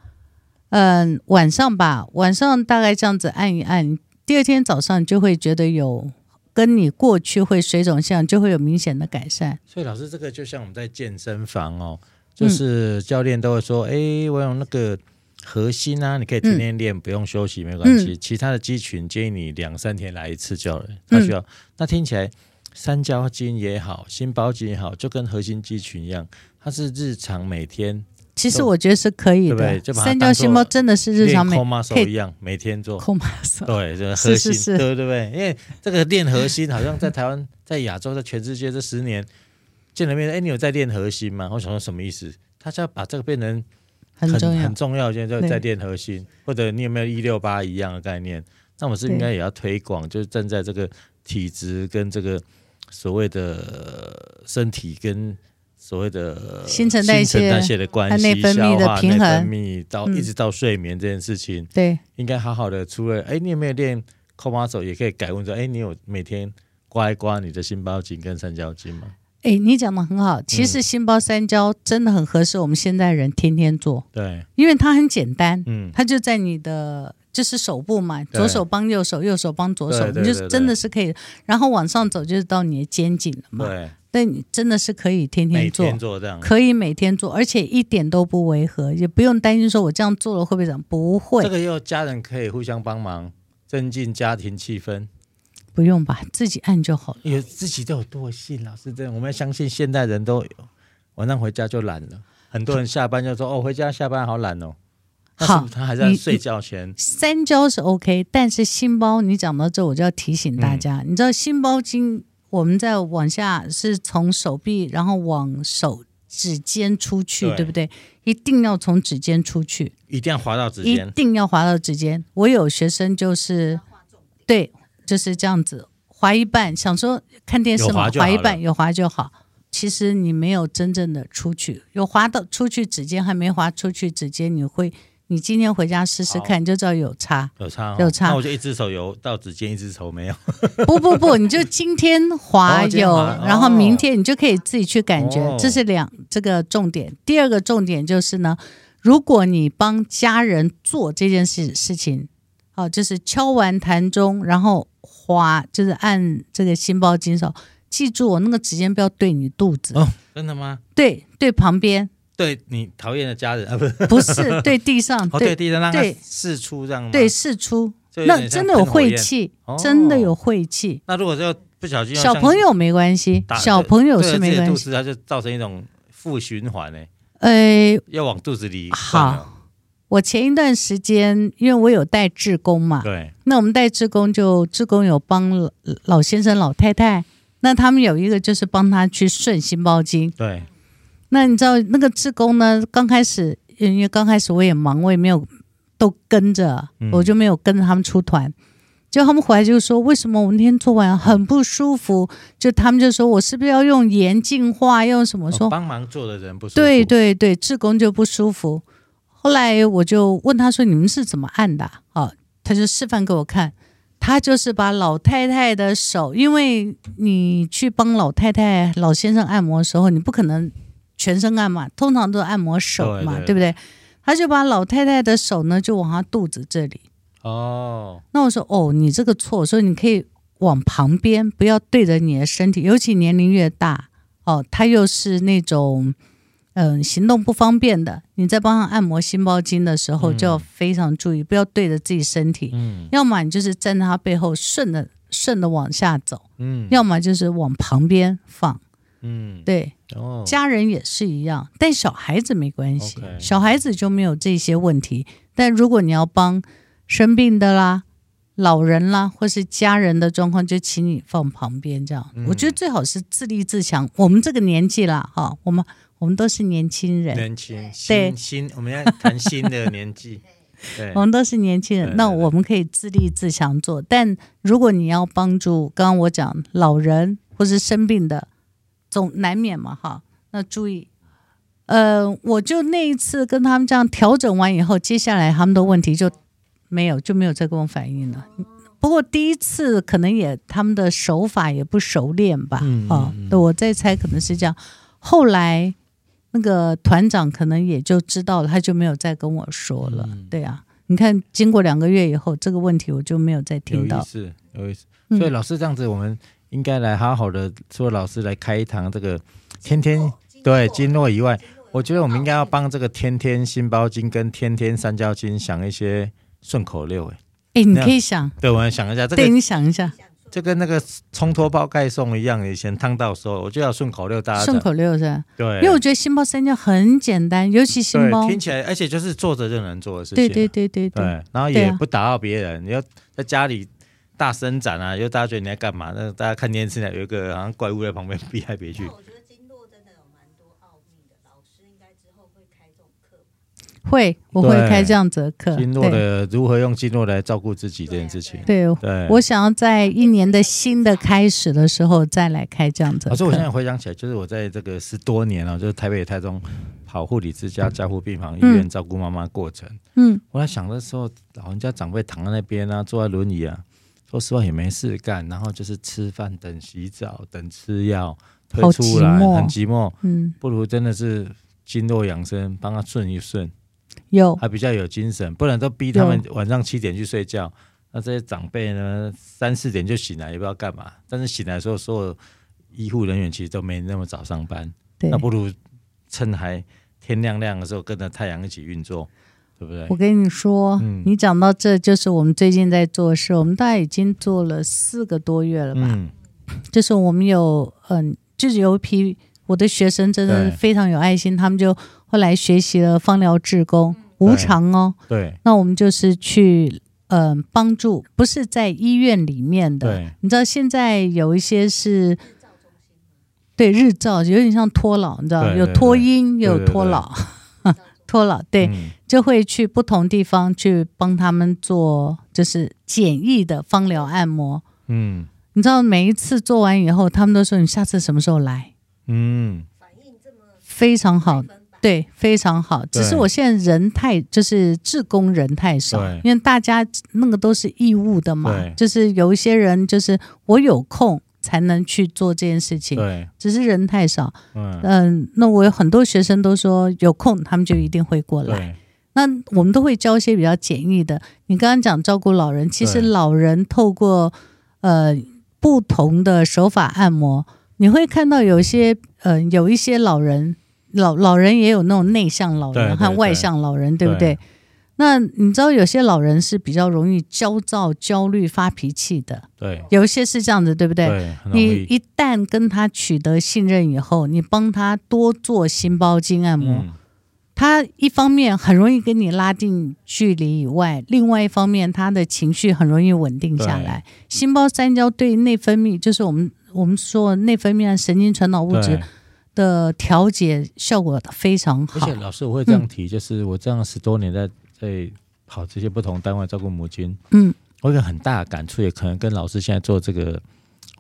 嗯，晚上吧，晚上大概这样子按一按，第二天早上就会觉得有跟你过去会水肿像就会有明显的改善。所以老师，这个就像我们在健身房哦，就是教练都会说，哎、嗯，我用那个。核心啊，你可以天天练，嗯、不用休息，没关系。嗯、其他的肌群建议你两三天来一次就好了。他需要，嗯、那听起来三焦经也好，心包经也好，就跟核心肌群一样，它是日常每天。其实我觉得是可以的，对对三焦心包真的是日常每可以一样每天做。对，这个核心，是是是对对对，因为这个练核心，好像在台湾、在亚洲、在全世界这十年见了面，哎，你有在练核心吗？我想说什么意思？他就要把这个变成。很很重要，现在就在练核心，或者你有没有一六八一样的概念？那我是应该也要推广，就是站在这个体质跟这个所谓的身体跟所谓的新陈代谢的关系、内分泌的平衡、分泌到一直到睡眠这件事情，嗯、对，应该好好的。除了哎，你有没有练 core muscle，也可以改问说，哎，你有每天刮一刮你的心包经跟三焦经吗？哎，你讲的很好。其实心包三焦真的很合适我们现在人天天做。对，因为它很简单。嗯，它就在你的就是手部嘛，左手帮右手，右手帮左手，你就真的是可以。然后往上走就是到你的肩颈了嘛。对，但你真的是可以天天做，可以每天做，而且一点都不违和，也不用担心说我这样做了会不会怎么？不会。这个又家人可以互相帮忙，增进家庭气氛。不用吧，自己按就好了。有自己都有惰性，老师这样，我们要相信现代人都有晚上回家就懒了。很多人下班就说：“哦，回家下班好懒哦。”好，他还在睡觉前。三焦是 OK，但是心包，你讲到这，我就要提醒大家，嗯、你知道心包经，我们在往下是从手臂，然后往手指尖出去，对，对不对？一定要从指尖出去，一定要滑到指尖，一定要滑到指尖。我有学生就是对。就是这样子滑一半，想说看电视嘛，滑一半有滑就好。其实你没有真正的出去，有滑到出去指尖，还没滑出去指尖，你会，你今天回家试试看，你就知道有差，有差，有差。那我就一只手有到指尖，一只手没有。不不不，你就今天滑有，然后明天你就可以自己去感觉，这是两这个重点。第二个重点就是呢，如果你帮家人做这件事事情，好，就是敲完弹钟，然后。滑就是按这个心包经手，记住我那个指尖不要对你肚子哦，真的吗？对对，旁边对你讨厌的家人啊，不是不是对地上，哦、对地上让它释出这样吗？对四出，那真的有晦气，哦、真的有晦气。那如果就不小心，小朋友没关系，小朋友是没关系，子它就造成一种负循环呢。呃，要往肚子里好。我前一段时间，因为我有带志工嘛，对，那我们带志工就志工有帮老，老先生、老太太，那他们有一个就是帮他去顺心包经，对。那你知道那个志工呢？刚开始因为刚开始我也忙，我也没有都跟着，嗯、我就没有跟着他们出团。结果他们回来就说：“为什么我那天做完很不舒服？”就他们就说：“我是不是要用盐净化？用什么说？”说、哦、帮忙做的人不舒服。对对对，志工就不舒服。后来我就问他说：“你们是怎么按的啊？”哦，他就示范给我看。他就是把老太太的手，因为你去帮老太太、老先生按摩的时候，你不可能全身按嘛，通常都按摩手嘛，对不对？他就把老太太的手呢，就往她肚子这里。哦，那我说：“哦，你这个错，所以你可以往旁边，不要对着你的身体，尤其年龄越大哦，他又是那种。”嗯，行动不方便的，你在帮他按摩心包经的时候，就要非常注意，嗯、不要对着自己身体。嗯，要么你就是站在他背后顺着顺着往下走。嗯，要么就是往旁边放。嗯，对。哦，家人也是一样，但小孩子没关系小孩子就没有这些问题。但如果你要帮生病的啦、老人啦，或是家人的状况，就请你放旁边这样。嗯、我觉得最好是自立自强。我们这个年纪啦，哈，我们。我们都是年轻人，年轻，对，新，我们要谈新的年纪。我们都是年轻人，那我们可以自立自强做。但如果你要帮助，刚刚我讲老人或是生病的，总难免嘛，哈。那注意，呃，我就那一次跟他们这样调整完以后，接下来他们的问题就没有，就没有再跟我反映了。不过第一次可能也他们的手法也不熟练吧，嗯嗯嗯哦，我在猜可能是这样。后来那个团长可能也就知道了，他就没有再跟我说了。嗯、对啊，你看经过两个月以后，这个问题我就没有再听到。有意思，有意思。所以老师这样子，我们应该来好好的说，老师来开一堂这个天天对经络以外，我觉得我们应该要帮这个天天心包经跟天天三焦经想一些顺口溜，哎。哎，你可以想，对，我们想一下，这个，对，你想一下，就跟那个冲脱包盖送一样，以前烫到的时候，我就要顺口溜，大家顺口溜是吧？对，因为我觉得心包三焦很简单，尤其心包听起来，而且就是坐着就能做的事情，对对对对对，对，然后也不打扰别人，啊、你要在家里大伸展啊，就大家觉得你在干嘛？那大家看电视呢，有一个好像怪物在旁边 避来避去。会，我会开这样子的课。经络的如何用经络来照顾自己这件事情。对，对，我想要在一年的新的开始的时候再来开这样子的课。可是我现在回想起来，就是我在这个十多年了，就是台北、台中跑护理之家、加护病房、医院照顾妈妈过程。嗯，我在想的时候，老人家长辈躺在那边啊，坐在轮椅啊，说实话也没事干，然后就是吃饭、等洗澡、等吃药，推出来很寂寞。嗯，不如真的是经络养生，帮他顺一顺。有，还比较有精神，不然都逼他们晚上七点去睡觉。那这些长辈呢，三四点就醒来，也不知道干嘛。但是醒来的时候，所有医护人员其实都没那么早上班。对，那不如趁还天亮亮的时候，跟着太阳一起运作，对不对？我跟你说，嗯、你讲到这就是我们最近在做事，我们大概已经做了四个多月了吧？嗯，就是我们有，嗯，就是有一批我的学生真的非常有爱心，他们就。后来学习了芳疗志工，无偿哦。对，那我们就是去嗯、呃、帮助，不是在医院里面的。对，你知道现在有一些是，对日照有点像托老，你知道有托婴有 托老，托老对，嗯、就会去不同地方去帮他们做，就是简易的芳疗按摩。嗯，你知道每一次做完以后，他们都说你下次什么时候来？嗯，反应这么非常好。对，非常好。只是我现在人太，就是志工人太少，因为大家那个都是义务的嘛。就是有一些人，就是我有空才能去做这件事情。对，只是人太少。嗯，嗯，那我有很多学生都说有空，他们就一定会过来。那我们都会教一些比较简易的。你刚刚讲照顾老人，其实老人透过呃不同的手法按摩，你会看到有些呃有一些老人。老老人也有那种内向老人和外向老人，对，不对？那你知道有些老人是比较容易焦躁、焦虑、发脾气的，对，有一些是这样子，对不对？对，你一旦跟他取得信任以后，你帮他多做心包经按摩，嗯、他一方面很容易跟你拉近距离以外，另外一方面他的情绪很容易稳定下来。心包三焦对内分泌，就是我们我们说内分泌神经传导物质。的调节效果非常好，而且老师我会这样提，嗯、就是我这样十多年在在跑这些不同单位照顾母亲，嗯，我有个很大的感触，也可能跟老师现在做这个，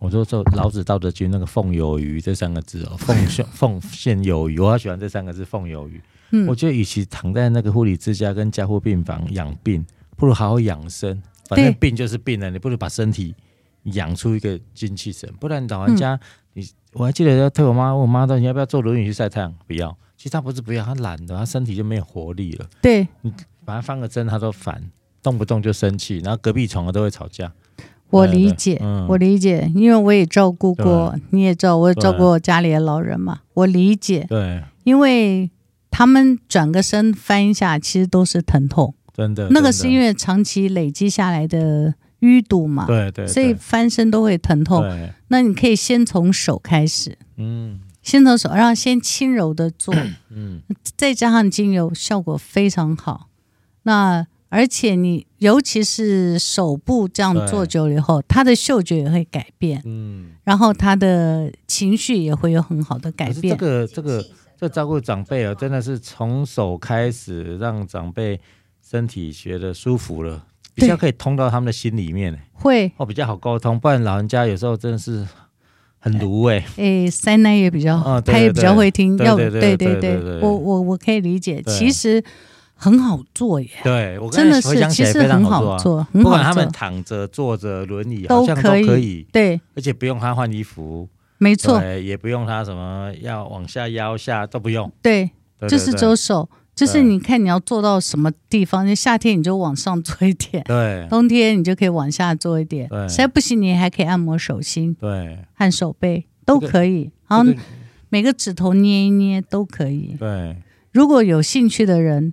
我说做老子道德经那个奉有余这三个字哦，奉献奉献有余，我好喜欢这三个字奉有余。嗯，我觉得与其躺在那个护理之家跟加护病房养病，不如好好养生，反正病就是病了，你不如把身体养出一个精气神，不然老人家。嗯你我还记得要推我妈，问我妈说你要不要坐轮椅去晒太阳？不要，其实她不是不要，她懒的，她身体就没有活力了。对，你把她翻个身，她都烦，动不动就生气，然后隔壁床的都会吵架。我理解，嗯、我理解，因为我也照顾过，你也知道，我也照顾过家里的老人嘛，我理解。对，因为他们转个身翻一下，其实都是疼痛，真的。那个是因为长期累积下来的。淤堵嘛，对，对对，所以翻身都会疼痛。那你可以先从手开始，嗯，先从手，然后先轻柔的做，嗯，再加上精油，效果非常好。那而且你尤其是手部这样做久了以后，他的嗅觉也会改变，嗯，然后他的情绪也会有很好的改变。这个这个这照顾长辈啊，真的是从手开始让长辈。身体觉得舒服了，比较可以通到他们的心里面，会。哦，比较好沟通。不然老人家有时候真的是很毒哎，哎，塞奶也比较，哦、他也比较会听，要对对对对，我我我可以理解，其实。很好做耶，对我真的是其实很好做，不管他们躺着、坐着、轮椅，好像都可以。对，而且不用他换衣服，没错，也不用他什么要往下腰下都不用。对，就是左手，就是你看你要做到什么地方，就夏天你就往上做一点，对，冬天你就可以往下做一点。对，实在不行你还可以按摩手心，对，和手背都可以，然后每个指头捏一捏都可以。对，如果有兴趣的人。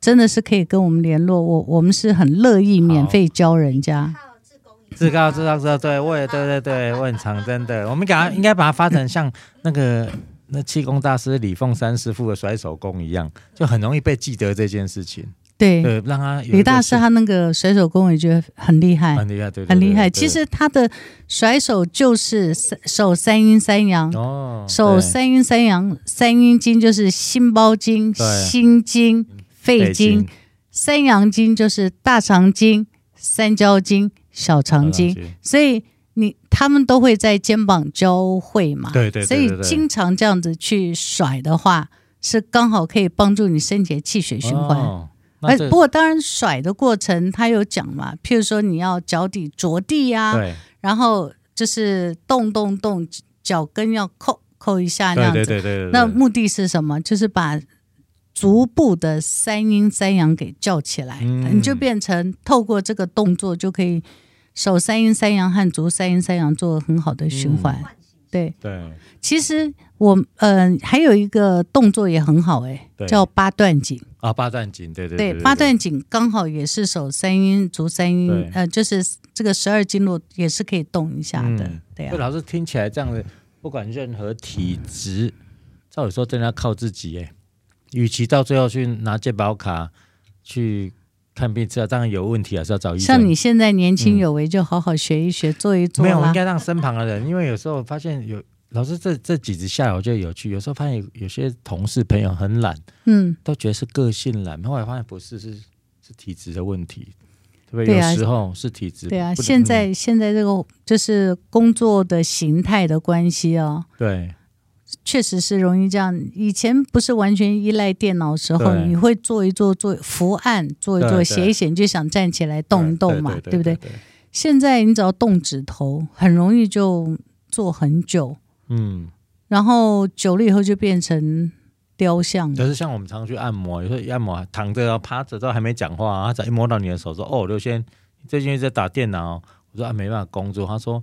真的是可以跟我们联络，我我们是很乐意免费教人家。自高自高自高，对，我也对对对，我很常真的，我们给他应该把它发展像那个那气功大师李凤山师傅的甩手功一样，就很容易被记得这件事情。对，对，让他李大师他那个甩手功，我觉得很厉害，很厉害，对，很厉害。其实他的甩手就是手三阴三阳。哦，手三阴三阳，三阴经就是心包经、心经。肺经、三阳经就是大肠经、三焦经、小肠经，所以你他们都会在肩膀交汇嘛。对对，对，对，对，所以经常这样子去甩的话，是刚好可以帮助你身体的气血循环。哦、不过当然甩的过程他有讲嘛，譬如说你要脚底着地呀、啊，对，然后就是动动动脚跟要扣扣一下那样子。对对对，对，对，对，那目的是什么？就是把足部的三阴三阳给叫起来，嗯、你就变成透过这个动作就可以手三阴三阳和足三阴三阳做很好的循环。嗯、对。对，其实我嗯、呃、还有一个动作也很好哎，叫八段锦。啊，八段锦对对对，对，八段锦刚好也是手三阴足三阴，呃，就是这个十二经络也是可以动一下的。嗯、对啊，老师听起来这样的，不管任何体质，照理说真的要靠自己哎。与其到最后去拿健保卡去看病治疗，当然有问题还是要找医生。像你现在年轻有为，就好好学一学，嗯、做一做。没有，我应该让身旁的人，因为有时候发现有老师这这几集下来，我觉得有趣。有时候发现有有些同事朋友很懒，嗯，都觉得是个性懒，后来发现不是，是是体质的问题，对不对？对啊、有时候是体质。对啊，现在、嗯、现在这个就是工作的形态的关系哦。对。确实是容易这样。以前不是完全依赖电脑的时候，你会做一做做伏案，做一做写一写，你就想站起来动一动嘛，对，不对，对？现在你只要动指头，很容易就做很久，嗯，然后久了以后就变成雕像。就是像我们常常去按摩，有时候一按摩躺着啊趴着都还没讲话，他只要一摸到你的手说：“哦，刘先最近在打电脑。”我说：“啊，没办法工作。”他说。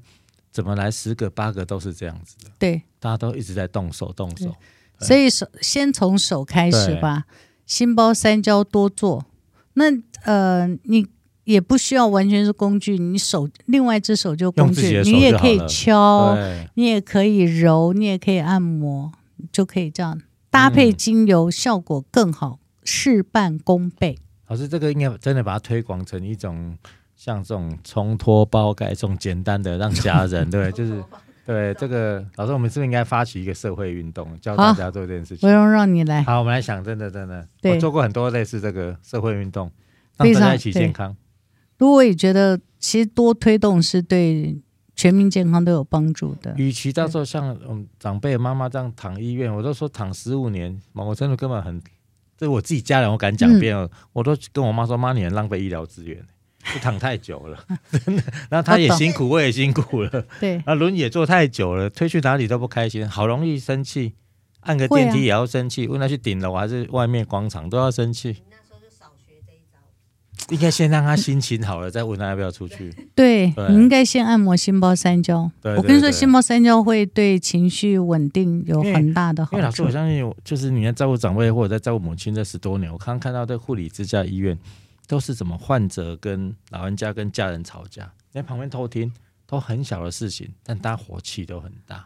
怎么来十个八个都是这样子的，对，大家都一直在动手动手，所以手先从手开始吧，心包三焦多做。那呃，你也不需要完全是工具，你手另外一只手就工具，你也可以敲，你也可以揉，你也可以按摩，就可以这样搭配精油，嗯、效果更好，事半功倍。老师，这个应该真的把它推广成一种。像这种冲脱包盖这种简单的，让家人 对，就是对这个老师，我们是不是应该发起一个社会运动，教大家做这件事情？不用让你来。好，我们来想，真的真的，我做过很多类似这个社会运动，让大家一起健康。如果我也觉得，其实多推动是对全民健康都有帮助的。与其到时候像我们长辈妈妈这样躺医院，我都说躺十五年，我真的根本很，这我自己家人，我敢讲遍了，我都跟我妈说，妈，你很浪费医疗资源。不躺太久了，真的。然后他也辛苦，我也辛苦了。对，那轮椅也坐太久了，推去哪里都不开心，好容易生气。按个电梯也要生气，问他去顶楼还是外面广场都要生气。那时候就少学这一招。应该先让他心情好了，再问他要不要出去。对，你应该先按摩心包三焦。我跟你说，心包三焦会对情绪稳定有很大的好处。因为老师，我相信，就是你在照顾长辈或者在照顾母亲这十多年，我刚刚看到在护理之家医院。都是怎么患者跟老人家跟家人吵架，在旁边偷听，都很小的事情，但大家火气都很大，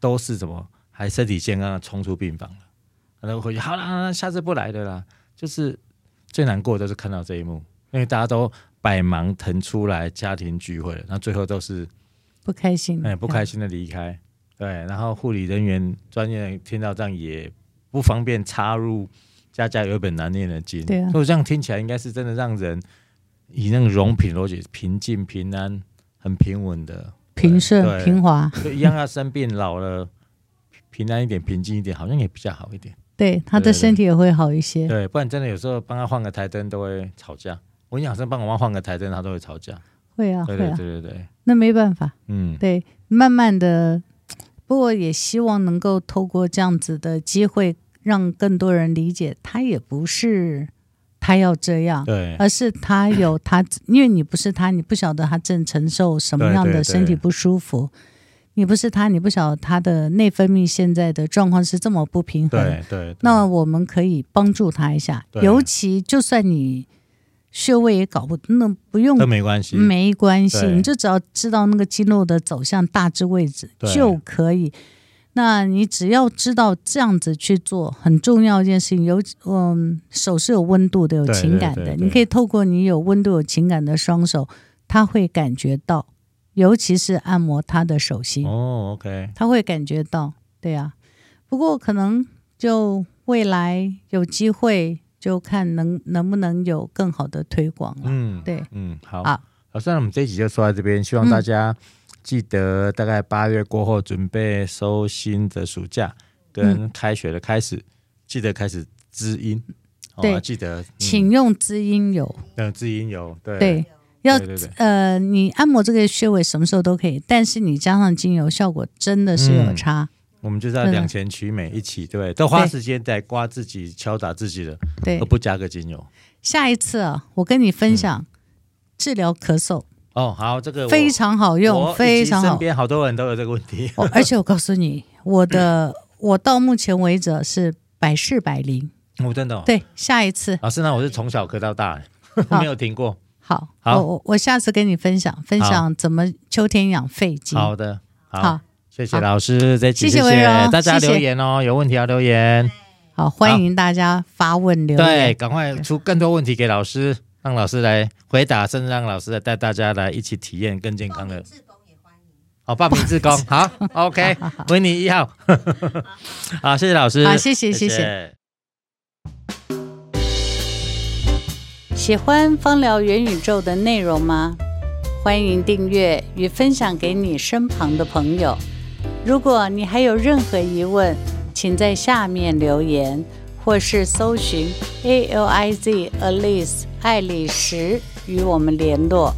都是怎么还身体健康的冲出病房了，然后回去好了，下次不来的啦。就是最难过的就是看到这一幕，因为大家都百忙腾出来家庭聚会了，那最后都是不开心，哎，不开心的离开。对，然后护理人员专业听到这样也不方便插入。家家有一本难念的经。对啊，所以这样听起来应该是真的让人以那个荣品逻辑，平静、平安、很平稳的平顺、平滑，就一样。要生病老了，平安一点、平静一点，好像也比较好一点。对，他的身体也会好一些。对，对，对，不然真的有时候帮他换个台灯都会吵架。我养生帮我妈换个台灯，他都会吵架。会啊，对对对对对。那没办法。嗯，对，慢慢的，不过也希望能够透过这样子的机会，让更多人理解，他也不是他要这样，对，而是他有他，因为你不是他，你不晓得他正承受什么样的身体不舒服。对对对你不是他，你不晓得他的内分泌现在的状况是这么不平衡。对对，对。那我们可以帮助他一下，尤其就算你穴位也搞不，那不用都没关系，没关系，你就只要知道那个经络的走向大致位置就可以。那你只要知道这样子去做，很重要一件事情，有嗯，手是有温度的，有情感的，对对对对，你可以透过你有温度、有情感的双手，他会感觉到。尤其是按摩他的手心哦，OK，他会感觉到，对啊。不过可能就未来有机会，就看能能不能有更好的推广了。嗯，对，嗯，好，好，好，那我们这一集就说到这边，希望大家记得大概八月过后准备收心的暑假跟开学的开始，嗯、记得开始滋阴，对，哦、记得、嗯、请用滋阴油，嗯，滋阴油，对。对要呃，你按摩这个穴位什么时候都可以，但是你加上精油，效果真的是有差。嗯、我们就是要两全其美，一起对，都花时间在刮自己、敲打自己的，对，而不加个精油。下一次啊，我跟你分享、嗯、治疗咳嗽。哦，好，这个非常好用，非常好。身边好多人都有这个问题，哦、而且我告诉你，我的我到目前为止是百试百灵。我、哦、真的、哦、对，下一次老师呢？我是从小咳到大，没有停过。好，好，我我下次跟你分享分享怎么秋天养肺经。好的，好，好谢谢老师，再见，谢谢，谢谢大家留言哦，有问题要留言。好，欢迎大家发问留言，对，赶快出更多问题给老师，让老师来回答，甚至让老师来带大家来一起体验更健康的。志工也欢迎。好，报名志工，好，OK，维尼一号，好，谢谢老师，好，谢谢。谢谢喜欢芳疗元宇宙的内容吗？欢迎订阅与分享给你身旁的朋友。如果你还有任何疑问，请在下面留言，或是搜寻 A L I Z Alice 爱丽丝与我们联络。